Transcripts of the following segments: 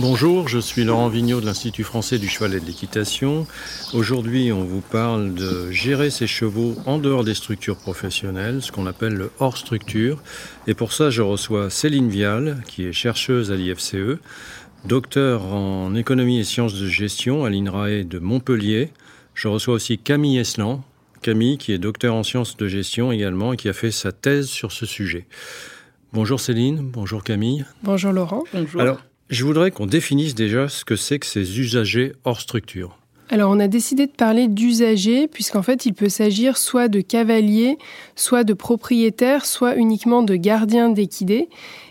Bonjour, je suis Laurent Vigneault de l'Institut français du cheval et de l'équitation. Aujourd'hui, on vous parle de gérer ses chevaux en dehors des structures professionnelles, ce qu'on appelle le hors structure. Et pour ça, je reçois Céline Vial, qui est chercheuse à l'IFCE, docteur en économie et sciences de gestion à l'INRAE de Montpellier. Je reçois aussi Camille Eslan, Camille qui est docteur en sciences de gestion également et qui a fait sa thèse sur ce sujet. Bonjour Céline, bonjour Camille. Bonjour Laurent. Bonjour. Alors, je voudrais qu'on définisse déjà ce que c'est que ces usagers hors structure. Alors on a décidé de parler d'usagers puisqu'en fait il peut s'agir soit de cavaliers, soit de propriétaires, soit uniquement de gardiens d'équidés.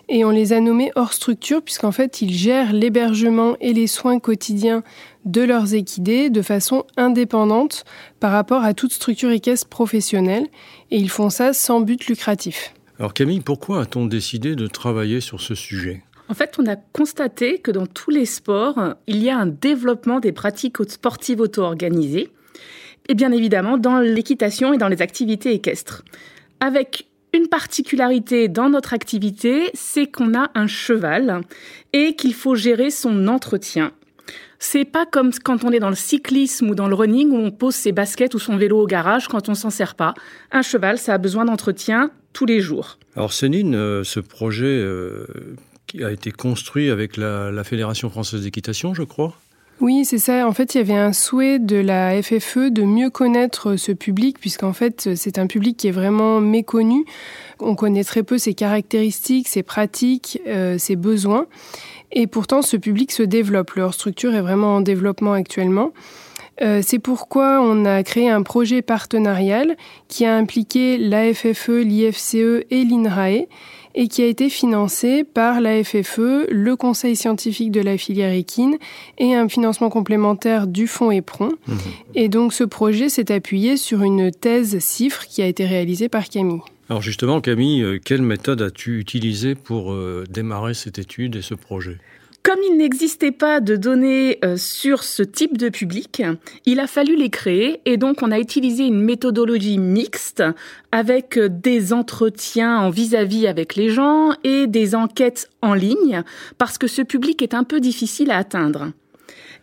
Et on les a nommés hors structure puisqu'en fait ils gèrent l'hébergement et les soins quotidiens de leurs équidés de façon indépendante par rapport à toute structure équestre professionnelle. Et ils font ça sans but lucratif. Alors Camille, pourquoi a-t-on décidé de travailler sur ce sujet? En fait, on a constaté que dans tous les sports, il y a un développement des pratiques sportives auto-organisées, et bien évidemment dans l'équitation et dans les activités équestres. Avec une particularité dans notre activité, c'est qu'on a un cheval et qu'il faut gérer son entretien. C'est pas comme quand on est dans le cyclisme ou dans le running où on pose ses baskets ou son vélo au garage quand on s'en sert pas. Un cheval, ça a besoin d'entretien tous les jours. Alors Céline, euh, ce projet euh, qui a été construit avec la, Fédération française d'équitation, je crois. Oui, c'est ça. En fait, il y avait un souhait de la FFE de mieux connaître ce public, puisqu'en fait, c'est un public qui est vraiment méconnu. On connaît très peu ses caractéristiques, ses pratiques, euh, ses besoins. Et pourtant, ce public se développe. Leur structure est vraiment en développement actuellement. Euh, c'est pourquoi on a créé un projet partenarial qui a impliqué l'AFFE, l'IFCE et l'INRAE et qui a été financé par la FFE, le conseil scientifique de la filière équine et un financement complémentaire du fonds EPRON. Mmh. Et donc ce projet s'est appuyé sur une thèse CIFRE qui a été réalisée par Camille. Alors justement, Camille, euh, quelle méthode as-tu utilisée pour euh, démarrer cette étude et ce projet? Comme il n'existait pas de données euh, sur ce type de public, il a fallu les créer et donc on a utilisé une méthodologie mixte avec euh, des entretiens en vis-à-vis avec les gens et des enquêtes en ligne parce que ce public est un peu difficile à atteindre.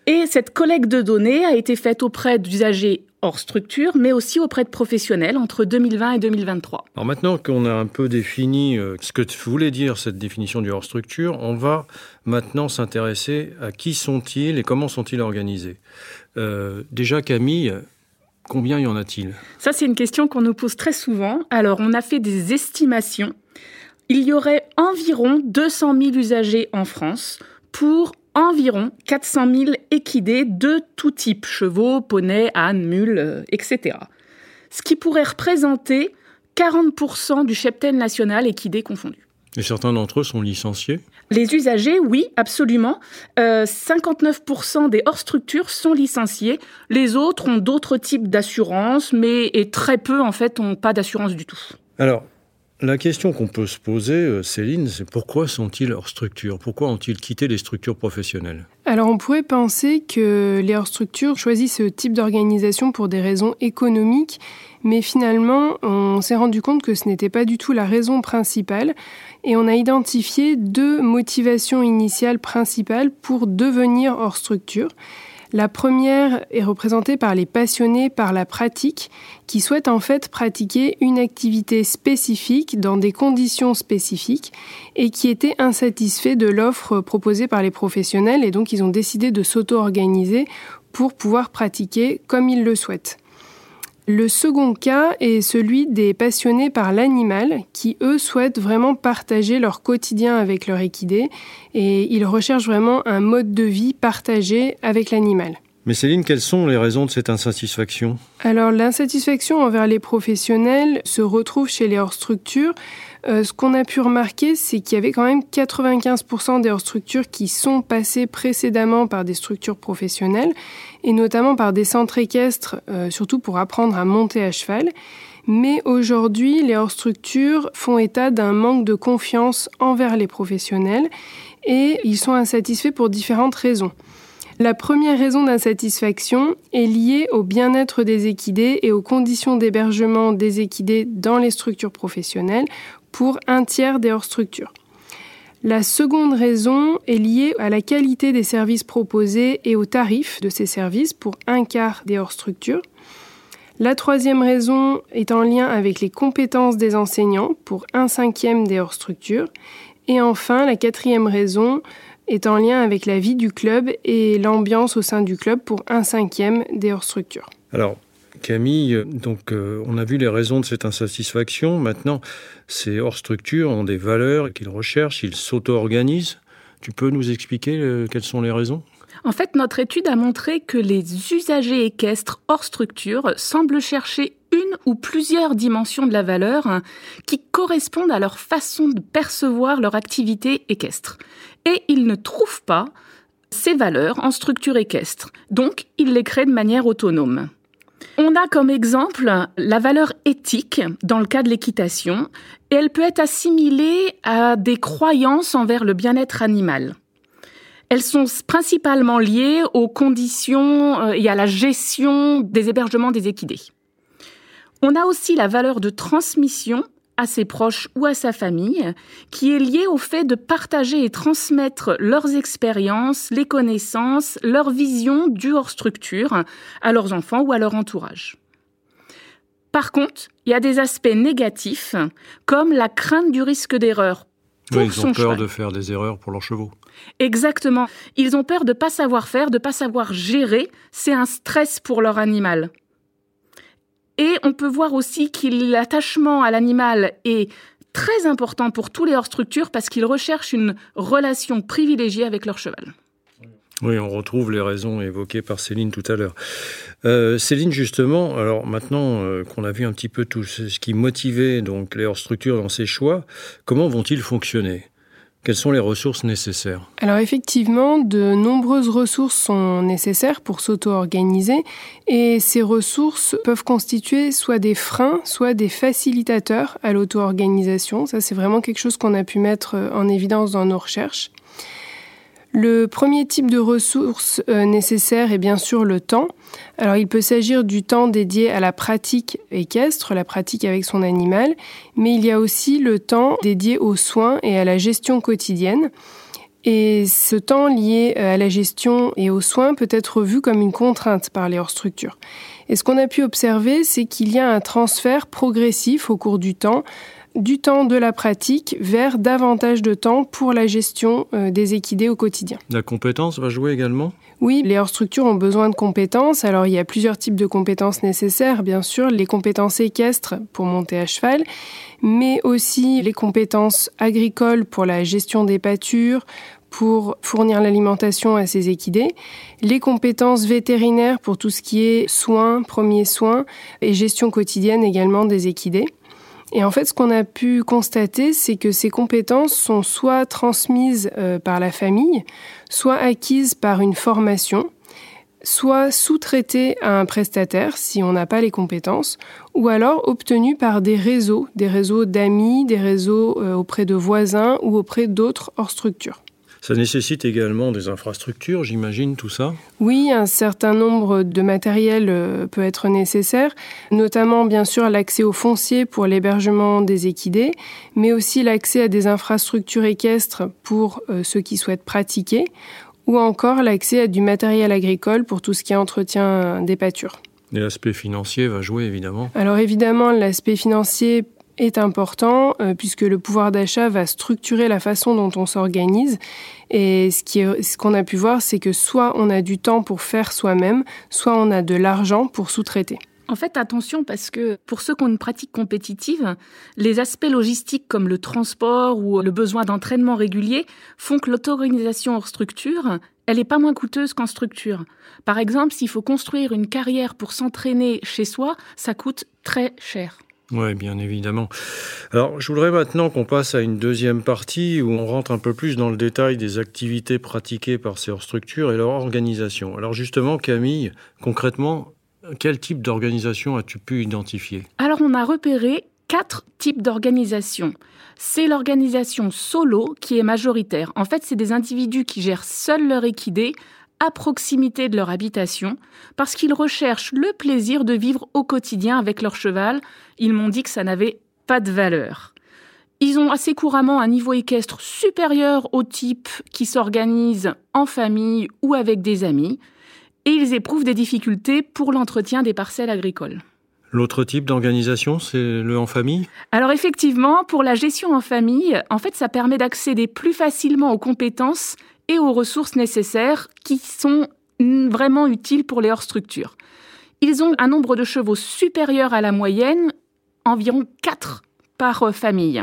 Et cette collecte de données a été faite auprès d'usagers hors structure, mais aussi auprès de professionnels entre 2020 et 2023. Alors maintenant qu'on a un peu défini euh, ce que voulait dire cette définition du hors structure, on va maintenant s'intéresser à qui sont-ils et comment sont-ils organisés. Euh, déjà Camille, combien y en a-t-il? Ça c'est une question qu'on nous pose très souvent. Alors on a fait des estimations. Il y aurait environ 200 000 usagers en France pour environ 400 000 équidés de tout type, chevaux, poneys, ânes, mules, euh, etc. Ce qui pourrait représenter 40% du cheptel national équidé confondu. Et certains d'entre eux sont licenciés? Les usagers, oui, absolument. 59% euh, des hors-structures sont licenciés. Les autres ont d'autres types d'assurance, mais et très peu, en fait, n'ont pas d'assurance du tout. Alors, la question qu'on peut se poser, euh, Céline, c'est pourquoi sont-ils hors structure? Pourquoi ont-ils quitté les structures professionnelles? Alors on pourrait penser que les hors structures choisissent ce type d'organisation pour des raisons économiques, mais finalement on s'est rendu compte que ce n'était pas du tout la raison principale et on a identifié deux motivations initiales principales pour devenir hors structure. La première est représentée par les passionnés par la pratique qui souhaitent en fait pratiquer une activité spécifique dans des conditions spécifiques et qui étaient insatisfaits de l'offre proposée par les professionnels et donc ils ont décidé de s'auto-organiser pour pouvoir pratiquer comme ils le souhaitent. Le second cas est celui des passionnés par l'animal qui, eux, souhaitent vraiment partager leur quotidien avec leur équidé et ils recherchent vraiment un mode de vie partagé avec l'animal. Mais Céline, quelles sont les raisons de cette insatisfaction? Alors l'insatisfaction envers les professionnels se retrouve chez les hors-structures ce qu'on a pu remarquer, c'est qu'il y avait quand même 95% des structures qui sont passées précédemment par des structures professionnelles, et notamment par des centres équestres, surtout pour apprendre à monter à cheval. Mais aujourd'hui, les hors-structures font état d'un manque de confiance envers les professionnels et ils sont insatisfaits pour différentes raisons. La première raison d'insatisfaction est liée au bien-être des équidés et aux conditions d'hébergement des équidés dans les structures professionnelles pour un tiers des hors-structures. La seconde raison est liée à la qualité des services proposés et aux tarifs de ces services pour un quart des hors-structures. La troisième raison est en lien avec les compétences des enseignants pour un cinquième des hors-structures. Et enfin, la quatrième raison est en lien avec la vie du club et l'ambiance au sein du club pour un cinquième des hors-structures. Alors, Camille, donc euh, on a vu les raisons de cette insatisfaction. Maintenant, ces hors-structures ont des valeurs qu'ils recherchent, ils s'auto-organisent. Tu peux nous expliquer euh, quelles sont les raisons? En fait, notre étude a montré que les usagers équestres hors structure semblent chercher une ou plusieurs dimensions de la valeur hein, qui correspondent à leur façon de percevoir leur activité équestre. Et ils ne trouvent pas ces valeurs en structure équestre. Donc, ils les créent de manière autonome. On a comme exemple la valeur éthique dans le cas de l'équitation, et elle peut être assimilée à des croyances envers le bien-être animal. Elles sont principalement liées aux conditions euh, et à la gestion des hébergements des équidés. On a aussi la valeur de transmission à ses proches ou à sa famille, qui est liée au fait de partager et transmettre leurs expériences, les connaissances, leur vision du hors structure à leurs enfants ou à leur entourage. Par contre, il y a des aspects négatifs, comme la crainte du risque d'erreur. Oui, ils ont peur de faire des erreurs pour leurs chevaux. Exactement. Ils ont peur de pas savoir faire, de pas savoir gérer. C'est un stress pour leur animal. Et on peut voir aussi que l'attachement à l'animal est très important pour tous les hors-structures parce qu'ils recherchent une relation privilégiée avec leur cheval. Oui, on retrouve les raisons évoquées par Céline tout à l'heure. Euh, Céline, justement, alors maintenant euh, qu'on a vu un petit peu tout ce qui motivait donc les hors-structures dans ces choix, comment vont-ils fonctionner? Quelles sont les ressources nécessaires? Alors effectivement, de nombreuses ressources sont nécessaires pour s'auto-organiser et ces ressources peuvent constituer soit des freins, soit des facilitateurs à l'auto-organisation. Ça, c'est vraiment quelque chose qu'on a pu mettre en évidence dans nos recherches. Le premier type de ressources euh, nécessaires est bien sûr le temps. Alors il peut s'agir du temps dédié à la pratique équestre, la pratique avec son animal, mais il y a aussi le temps dédié aux soins et à la gestion quotidienne. Et ce temps lié euh, à la gestion et aux soins peut être vu comme une contrainte par les hors-structures. Et ce qu'on a pu observer, c'est qu'il y a un transfert progressif au cours du temps du temps de la pratique vers davantage de temps pour la gestion euh, des équidés au quotidien. La compétence va jouer également? Oui, les hors-structures ont besoin de compétences. Alors il y a plusieurs types de compétences nécessaires, bien sûr, les compétences équestres pour monter à cheval, mais aussi les compétences agricoles pour la gestion des pâtures, pour fournir l'alimentation à ces équidés, les compétences vétérinaires pour tout ce qui est soins, premiers soins et gestion quotidienne également des équidés. Et en fait, ce qu'on a pu constater, c'est que ces compétences sont soit transmises euh, par la famille, soit acquises par une formation, soit sous-traitées à un prestataire si on n'a pas les compétences, ou alors obtenues par des réseaux, des réseaux d'amis, des réseaux euh, auprès de voisins ou auprès d'autres hors structure. Ça nécessite également des infrastructures, j'imagine, tout ça Oui, un certain nombre de matériel euh, peut être nécessaire, notamment bien sûr l'accès au foncier pour l'hébergement des équidés, mais aussi l'accès à des infrastructures équestres pour euh, ceux qui souhaitent pratiquer, ou encore l'accès à du matériel agricole pour tout ce qui est entretien des pâtures. Et l'aspect financier va jouer évidemment Alors évidemment, l'aspect financier est important euh, puisque le pouvoir d'achat va structurer la façon dont on s'organise. Et ce qu'on ce qu'on a pu voir, c'est que soit on a du temps pour faire soi-même, soit on a de l'argent pour sous-traiter. En fait, attention parce que pour ceux qui ont une pratique compétitive, les aspects logistiques comme le transport ou le besoin d'entraînement régulier font que l'auto-organisation hors structure, elle est pas moins coûteuse qu'en structure. Par exemple, s'il faut construire une carrière pour s'entraîner chez soi, ça coûte très cher. Oui, bien évidemment. Alors, je voudrais maintenant qu'on passe à une deuxième partie où on rentre un peu plus dans le détail des activités pratiquées par ces structures et leur organisation. Alors justement, Camille, concrètement, quel type d'organisation as-tu pu identifier? Alors, on a repéré quatre types d'organisation. C'est l'organisation solo qui est majoritaire. En fait, c'est des individus qui gèrent seuls leur équidé à proximité de leur habitation parce qu'ils recherchent le plaisir de vivre au quotidien avec leur cheval. Ils m'ont dit que ça n'avait pas de valeur. Ils ont assez couramment un niveau équestre supérieur au type qui s'organise en famille ou avec des amis et ils éprouvent des difficultés pour l'entretien des parcelles agricoles. L'autre type d'organisation, c'est le en famille? Alors effectivement, pour la gestion en famille, en fait, ça permet d'accéder plus facilement aux compétences et aux ressources nécessaires qui sont vraiment utiles pour les hors-structures. Ils ont un nombre de chevaux supérieur à la moyenne, environ 4 par famille.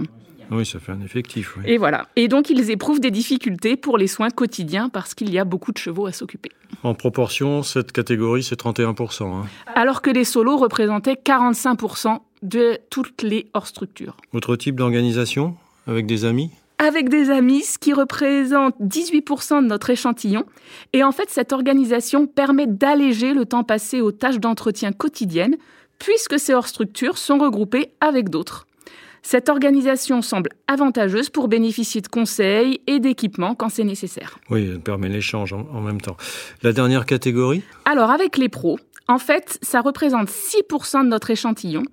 Oui, ça fait un effectif. Et voilà. Et donc, ils éprouvent des difficultés pour les soins quotidiens parce qu'il y a beaucoup de chevaux à s'occuper. En proportion, cette catégorie, c'est 31%. Hein. Alors que les solos représentaient 45% de toutes les hors-structures. Autre type d'organisation Avec des amis? Avec des amis, ce qui représente 18% de notre échantillon. Et en fait, cette organisation permet d'alléger le temps passé aux tâches d'entretien quotidiennes, puisque ces hors-structures sont regroupées avec d'autres. Cette organisation semble avantageuse pour bénéficier de conseils et d'équipements quand c'est nécessaire. Oui, elle permet l'échange en, même temps. La dernière catégorie? Alors, avec les pros, en fait, ça représente 6% de notre échantillon.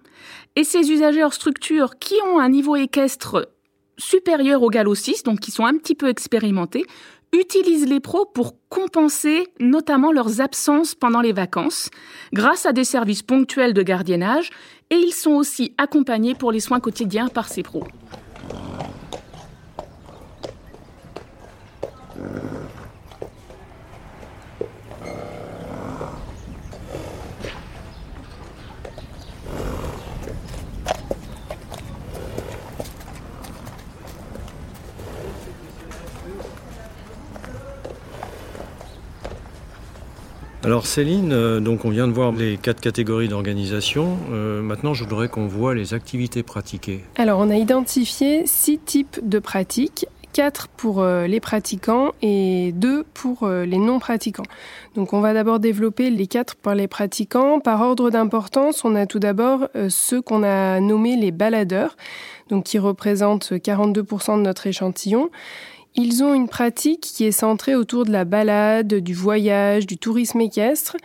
Et ces usagers hors structure qui ont un niveau équestre supérieurs au galop 6, donc qui sont un petit peu expérimentés, utilisent les pros pour compenser notamment leurs absences pendant les vacances grâce à des services ponctuels de gardiennage et ils sont aussi accompagnés pour les soins quotidiens par ces pros. Alors Céline, euh, donc on vient de voir les quatre catégories d'organisation. Euh, maintenant, je voudrais qu'on voit les activités pratiquées. Alors on a identifié six types de pratiques. quatre pour euh, les pratiquants et deux pour les non-pratiquants. Donc on va d'abord développer les quatre pour les pratiquants. Par ordre d'importance, on a tout d'abord ceux qu'on a nommés les baladeurs, donc qui représentent 42% de notre échantillon. Ils ont une pratique qui est centrée autour de la balade, du voyage, du tourisme équestre.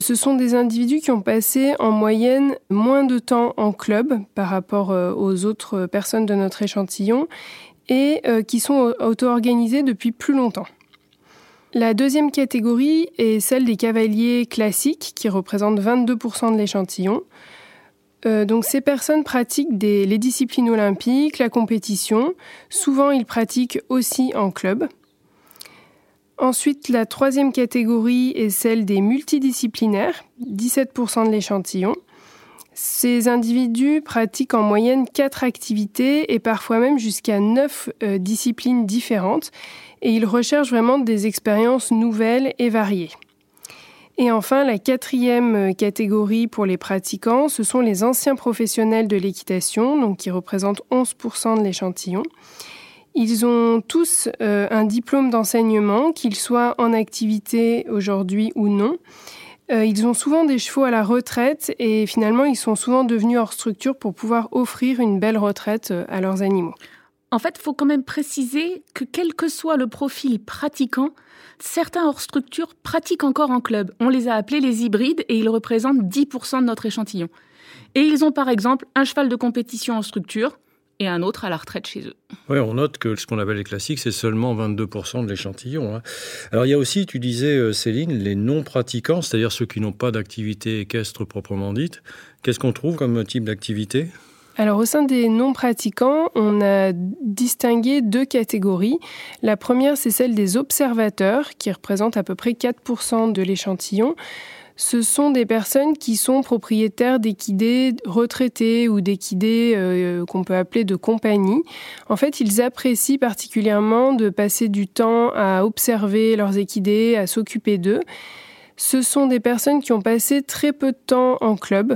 Ce sont des individus qui ont passé en moyenne moins de temps en club par rapport euh, aux autres personnes de notre échantillon et euh, qui sont auto-organisés depuis plus longtemps. La deuxième catégorie est celle des cavaliers classiques qui représentent 22% de l'échantillon. Euh, donc ces personnes pratiquent les disciplines olympiques, la compétition. Souvent, ils pratiquent aussi en club. Ensuite, la troisième catégorie est celle des multidisciplinaires, 17% de l'échantillon. Ces individus pratiquent en moyenne 4 activités et parfois même jusqu'à 9 euh, disciplines différentes et ils recherchent vraiment des expériences nouvelles et variées. Et enfin, la quatrième euh, catégorie pour les pratiquants, ce sont les anciens professionnels de l'équitation, donc qui représentent 11% de l'échantillon. Ils ont tous euh, un diplôme d'enseignement, qu'ils soient en activité aujourd'hui ou non. Euh, ils ont souvent des chevaux à la retraite et finalement ils sont souvent devenus hors structure pour pouvoir offrir une belle retraite à leurs animaux. En fait, il faut quand même préciser que quel que soit le profil pratiquant, certains hors structure pratiquent encore en club. On les a appelés les hybrides et ils représentent 10% de notre échantillon. Et ils ont par exemple un cheval de compétition en structure et un autre à la retraite chez eux. Oui, on note que ce qu'on appelle les classiques, c'est seulement 22% de l'échantillon. Hein. Alors il y a aussi, tu disais euh, Céline, les non-pratiquants, c'est-à-dire ceux qui n'ont pas d'activité équestre proprement dite. Qu'est-ce qu'on trouve comme type d'activité? Alors au sein des non-pratiquants, on a distingué deux catégories. La première, c'est celle des observateurs, qui représentent à peu près 4% de l'échantillon. Ce sont des personnes qui sont propriétaires d'équidés retraités ou d'équidés euh, qu'on peut appeler de compagnie. En fait, ils apprécient particulièrement de passer du temps à observer leurs équidés, à s'occuper d'eux. Ce sont des personnes qui ont passé très peu de temps en club,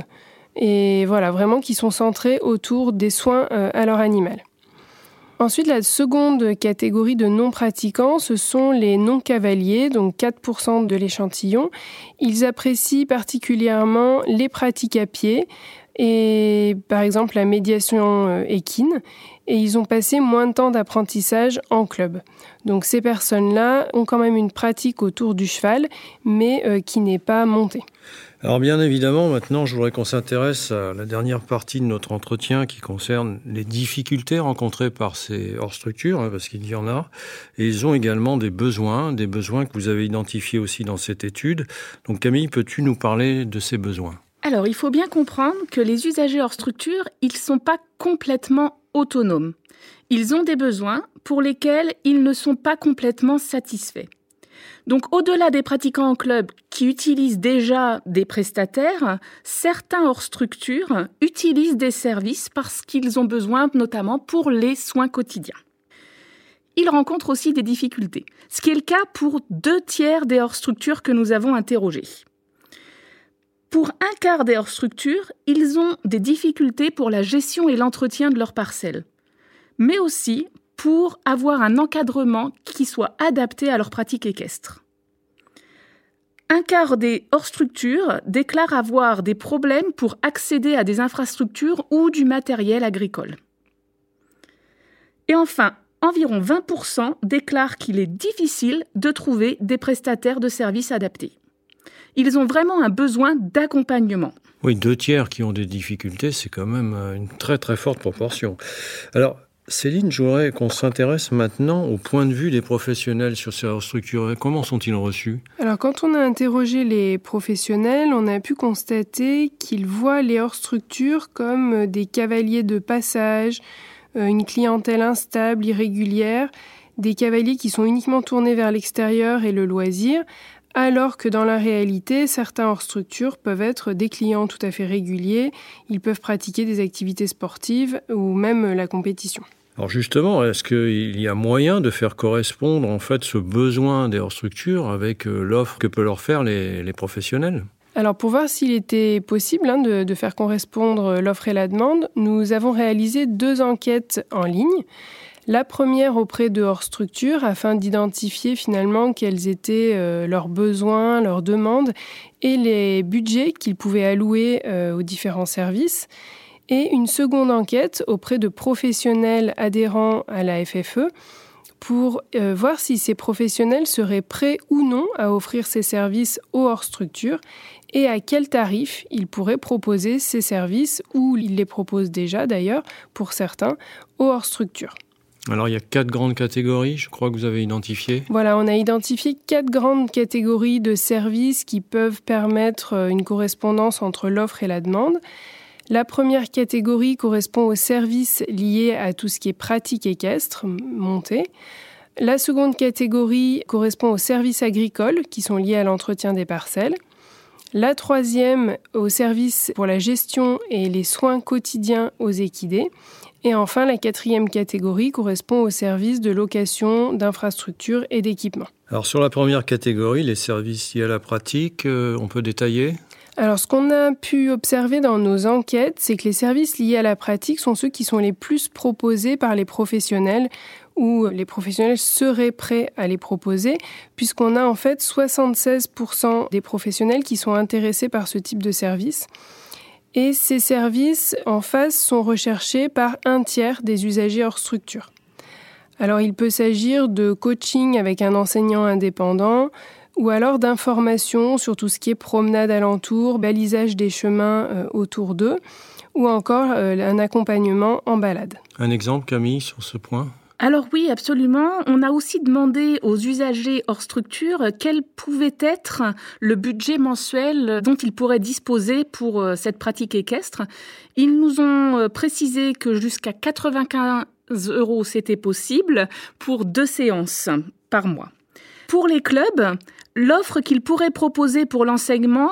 et voilà, vraiment qui sont centrés autour des soins à leur animal. Ensuite, la seconde catégorie de non-pratiquants, ce sont les non-cavaliers, donc 4% de l'échantillon. Ils apprécient particulièrement les pratiques à pied et par exemple la médiation euh, équine et ils ont passé moins de temps d'apprentissage en club. Donc ces personnes-là ont quand même une pratique autour du cheval mais euh, qui n'est pas montée. Alors bien évidemment, maintenant, je voudrais qu'on s'intéresse à la dernière partie de notre entretien qui concerne les difficultés rencontrées par ces hors-structures, hein, parce qu'il y en a. Et ils ont également des besoins, des besoins que vous avez identifiés aussi dans cette étude. Donc Camille, peux-tu nous parler de ces besoins? Alors, il faut bien comprendre que les usagers hors-structure, ils ne sont pas complètement autonomes. Ils ont des besoins pour lesquels ils ne sont pas complètement satisfaits. Donc au-delà des pratiquants en club qui utilisent déjà des prestataires, certains hors structure utilisent des services parce qu'ils ont besoin notamment pour les soins quotidiens. Ils rencontrent aussi des difficultés, ce qui est le cas pour deux tiers des hors structures que nous avons interrogés. Pour un quart des hors structures, ils ont des difficultés pour la gestion et l'entretien de leurs parcelles, mais aussi pour avoir un encadrement qui soit adapté à leur pratique équestre. Un quart des hors-structures déclarent avoir des problèmes pour accéder à des infrastructures ou du matériel agricole. Et enfin, environ 20% déclarent qu'il est difficile de trouver des prestataires de services adaptés. Ils ont vraiment un besoin d'accompagnement. Oui, deux tiers qui ont des difficultés, c'est quand même une très très forte proportion. Alors, Céline, je voudrais qu'on s'intéresse maintenant au point de vue des professionnels sur ces structures. Comment sont-ils reçus? Alors, quand on a interrogé les professionnels, on a pu constater qu'ils voient les hors-structures comme des cavaliers de passage, euh, une clientèle instable, irrégulière, des cavaliers qui sont uniquement tournés vers l'extérieur et le loisir, alors que dans la réalité, certains hors structure peuvent être des clients tout à fait réguliers, ils peuvent pratiquer des activités sportives ou même la compétition. Alors justement, est-ce qu'il y a moyen de faire correspondre en fait ce besoin des hors-structures avec euh, l'offre que peuvent leur faire les, professionnels? Alors pour voir s'il était possible hein, de, faire correspondre l'offre et la demande, nous avons réalisé deux enquêtes en ligne. La première auprès de hors structure afin d'identifier finalement quels étaient euh, leurs besoins, leurs demandes et les budgets qu'ils pouvaient allouer euh, aux différents services et une seconde enquête auprès de professionnels adhérents à la FFE pour euh, voir si ces professionnels seraient prêts ou non à offrir ces services aux hors structure et à quel tarif ils pourraient proposer ces services ou ils les proposent déjà d'ailleurs pour certains aux hors structure. Alors il y a quatre grandes catégories, je crois que vous avez identifié. Voilà, on a identifié quatre grandes catégories de services qui peuvent permettre euh, une correspondance entre l'offre et la demande. La première catégorie correspond aux services liés à tout ce qui est pratique équestre, montée. La seconde catégorie correspond aux services agricoles qui sont liés à l'entretien des parcelles. La troisième aux services pour la gestion et les soins quotidiens aux équidés. Et enfin, la quatrième catégorie correspond aux services de location d'infrastructures et d'équipements. Alors sur la première catégorie, les services liés à la pratique, euh, on peut détailler? Alors, ce qu'on a pu observer dans nos enquêtes, c'est que les services liés à la pratique sont ceux qui sont les plus proposés par les professionnels ou les professionnels seraient prêts à les proposer, puisqu'on a en fait 76% des professionnels qui sont intéressés par ce type de service. Et ces services en face sont recherchés par un tiers des usagers hors structure. Alors il peut s'agir de coaching avec un enseignant indépendant, ou alors d'informations sur tout ce qui est promenade alentour, balisage des chemins euh, autour d'eux, ou encore euh, un accompagnement en balade. Un exemple, Camille, sur ce point? Alors oui, absolument. On a aussi demandé aux usagers hors structure quel pouvait être le budget mensuel dont ils pourraient disposer pour euh, cette pratique équestre. Ils nous ont précisé que jusqu'à 95 euros c'était possible pour deux séances par mois. Pour les clubs, l'offre qu'ils pourraient proposer pour l'enseignement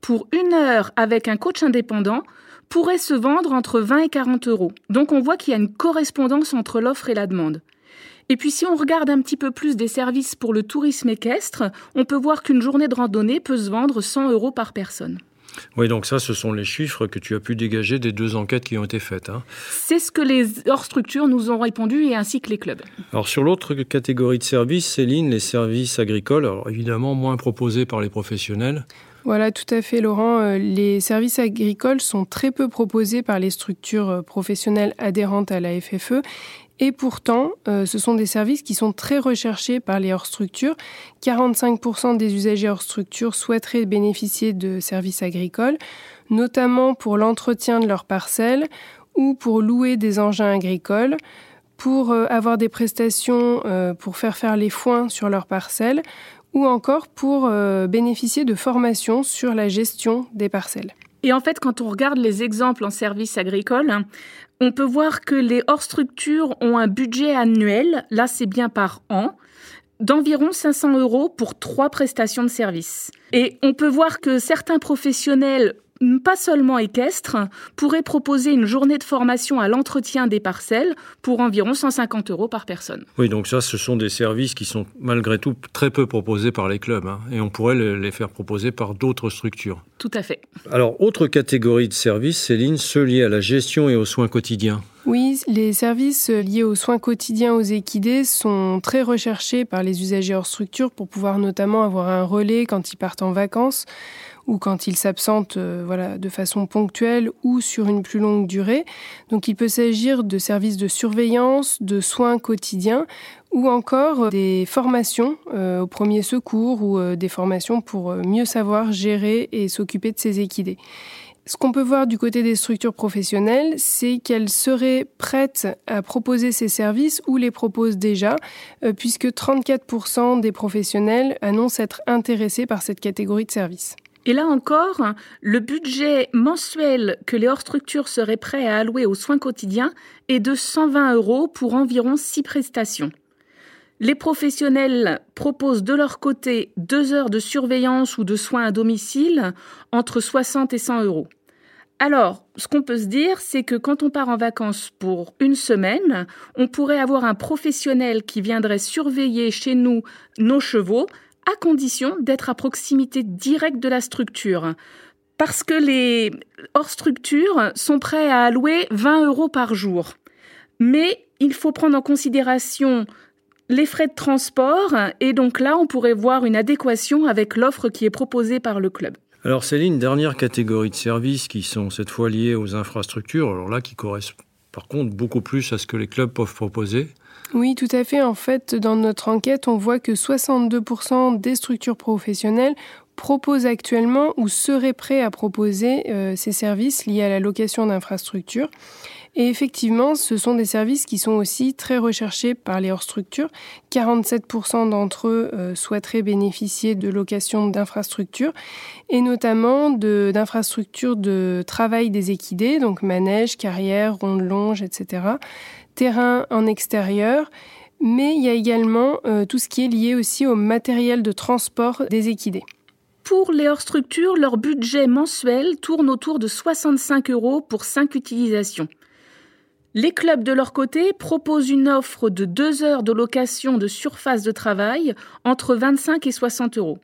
pour une heure avec un coach indépendant pourrait se vendre entre 20 et 40 euros. Donc on voit qu'il y a une correspondance entre l'offre et la demande. Et puis si on regarde un petit peu plus des services pour le tourisme équestre, on peut voir qu'une journée de randonnée peut se vendre 100 euros par personne. Oui, donc ça, ce sont les chiffres que tu as pu dégager des deux enquêtes qui ont été faites. Hein. C'est ce que les hors-structures nous ont répondu et ainsi que les clubs. Alors sur l'autre catégorie de services, Céline, les services agricoles, alors évidemment moins proposés par les professionnels. Voilà, tout à fait, Laurent. Euh, les services agricoles sont très peu proposés par les structures euh, professionnelles adhérentes à la FFE et pourtant, euh, ce sont des services qui sont très recherchés par les hors-structures. 45% des usagers hors-structure souhaiteraient bénéficier de services agricoles, notamment pour l'entretien de leurs parcelles ou pour louer des engins agricoles, pour euh, avoir des prestations euh, pour faire faire les foins sur leurs parcelles ou encore pour bénéficier de formations sur la gestion des parcelles. Et en fait, quand on regarde les exemples en services agricoles, on peut voir que les hors-structures ont un budget annuel, là c'est bien par an, d'environ 500 euros pour trois prestations de services. Et on peut voir que certains professionnels pas seulement équestre, pourrait proposer une journée de formation à l'entretien des parcelles pour environ 150 euros par personne. Oui, donc ça, ce sont des services qui sont malgré tout très peu proposés par les clubs, hein, et on pourrait les faire proposer par d'autres structures. Tout à fait. Alors, autre catégorie de services, Céline, ceux liés à la gestion et aux soins quotidiens. Oui, les services liés aux soins quotidiens aux équidés sont très recherchés par les usagers hors structure pour pouvoir notamment avoir un relais quand ils partent en vacances ou quand ils s'absentent euh, voilà, de façon ponctuelle ou sur une plus longue durée. Donc il peut s'agir de services de surveillance, de soins quotidiens ou encore des formations euh, au premier secours ou euh, des formations pour mieux savoir gérer et s'occuper de ces équidés. Ce qu'on peut voir du côté des structures professionnelles, c'est qu'elles seraient prêtes à proposer ces services ou les proposent déjà, puisque 34% des professionnels annoncent être intéressés par cette catégorie de services. Et là encore, le budget mensuel que les hors-structures seraient prêts à allouer aux soins quotidiens est de 120 euros pour environ 6 prestations. Les professionnels proposent de leur côté deux heures de surveillance ou de soins à domicile entre 60 et 100 euros. Alors, ce qu'on peut se dire, c'est que quand on part en vacances pour une semaine, on pourrait avoir un professionnel qui viendrait surveiller chez nous nos chevaux, à condition d'être à proximité directe de la structure. Parce que les hors structure sont prêts à allouer 20 euros par jour. Mais il faut prendre en considération les frais de transport et donc là on pourrait voir une adéquation avec l'offre qui est proposée par le club. Alors Céline, dernière catégorie de services qui sont cette fois liés aux infrastructures, alors là qui correspondent par contre beaucoup plus à ce que les clubs peuvent proposer. Oui, tout à fait. En fait, dans notre enquête, on voit que 62% des structures professionnelles proposent actuellement ou seraient prêts à proposer euh, ces services liés à la location d'infrastructures. Et effectivement, ce sont des services qui sont aussi très recherchés par les hors-structures. 47% d'entre eux euh, souhaiteraient bénéficier de location d'infrastructures et notamment d'infrastructures de, travail des équidés, donc manège, carrière, ronde longe, etc terrain en extérieur, mais il y a également euh, tout ce qui est lié aussi au matériel de transport des équidés. Pour les hors-structures, leur budget mensuel tourne autour de 65 euros pour 5 utilisations. Les clubs, de leur côté, proposent une offre de 2 heures de location de surface de travail entre 25 et 60 euros.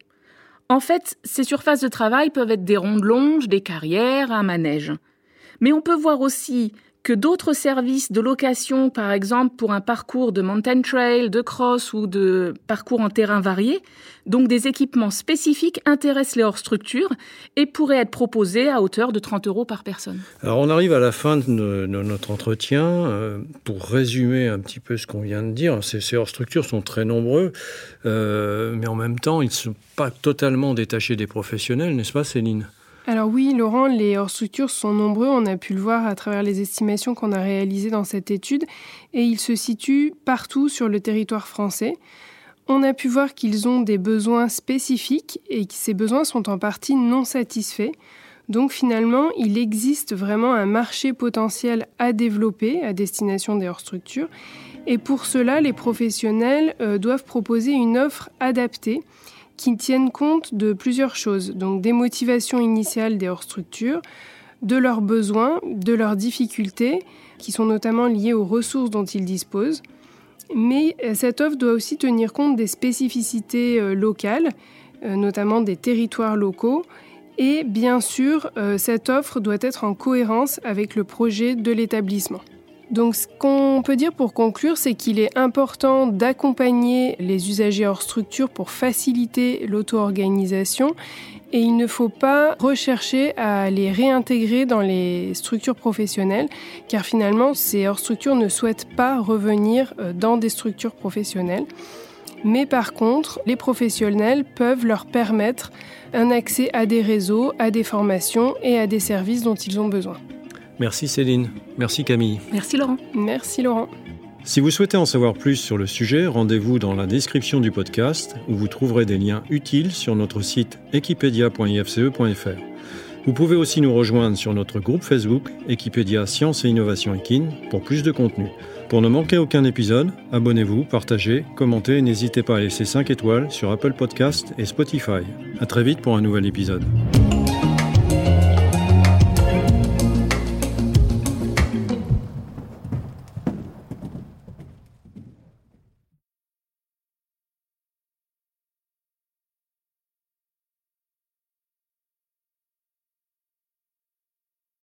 En fait, ces surfaces de travail peuvent être des rondes longes, des carrières, un manège. Mais on peut voir aussi que d'autres services de location, par exemple pour un parcours de mountain trail, de cross ou de parcours en terrain varié, donc des équipements spécifiques intéressent les hors-structures et pourraient être proposés à hauteur de 30 euros par personne. Alors on arrive à la fin de, notre entretien. Euh, pour résumer un petit peu ce qu'on vient de dire, ces, hors-structures sont très nombreux, euh, mais en même temps ils ne sont pas totalement détachés des professionnels, n'est-ce pas Céline? Alors oui, Laurent, les hors-structures sont nombreux, on a pu le voir à travers les estimations qu'on a réalisées dans cette étude, et ils se situent partout sur le territoire français. On a pu voir qu'ils ont des besoins spécifiques et que ces besoins sont en partie non satisfaits. Donc finalement, il existe vraiment un marché potentiel à développer à destination des hors-structures. Et pour cela, les professionnels euh, doivent proposer une offre adaptée qui tiennent compte de plusieurs choses, donc des motivations initiales des hors-structures, de leurs besoins, de leurs difficultés, qui sont notamment liées aux ressources dont ils disposent. Mais euh, cette offre doit aussi tenir compte des spécificités euh, locales, euh, notamment des territoires locaux, Et bien sûr, cette offre doit être en cohérence avec le projet de l'établissement. Donc ce qu'on peut dire pour conclure, c'est qu'il est important d'accompagner les usagers hors structure pour faciliter l'auto-organisation et il ne faut pas rechercher à les réintégrer dans les structures professionnelles car finalement ces hors structures ne souhaitent pas revenir euh, dans des structures professionnelles. Mais par contre, les professionnels peuvent leur permettre un accès à des réseaux, à des formations et à des services dont ils ont besoin. Merci Céline. Merci Camille. Merci Laurent. Merci Laurent. Si vous souhaitez en savoir plus sur le sujet, rendez-vous dans la description du podcast où vous trouverez des liens utiles sur notre site equipedia.ifce.fr. Vous pouvez aussi nous rejoindre sur notre groupe Facebook Equipedia Science et Innovation Equine pour plus de contenu. Pour ne manquer aucun épisode, abonnez-vous, partagez, commentez et n'hésitez pas à laisser 5 étoiles sur Apple Podcast et Spotify. À très vite pour un nouvel épisode.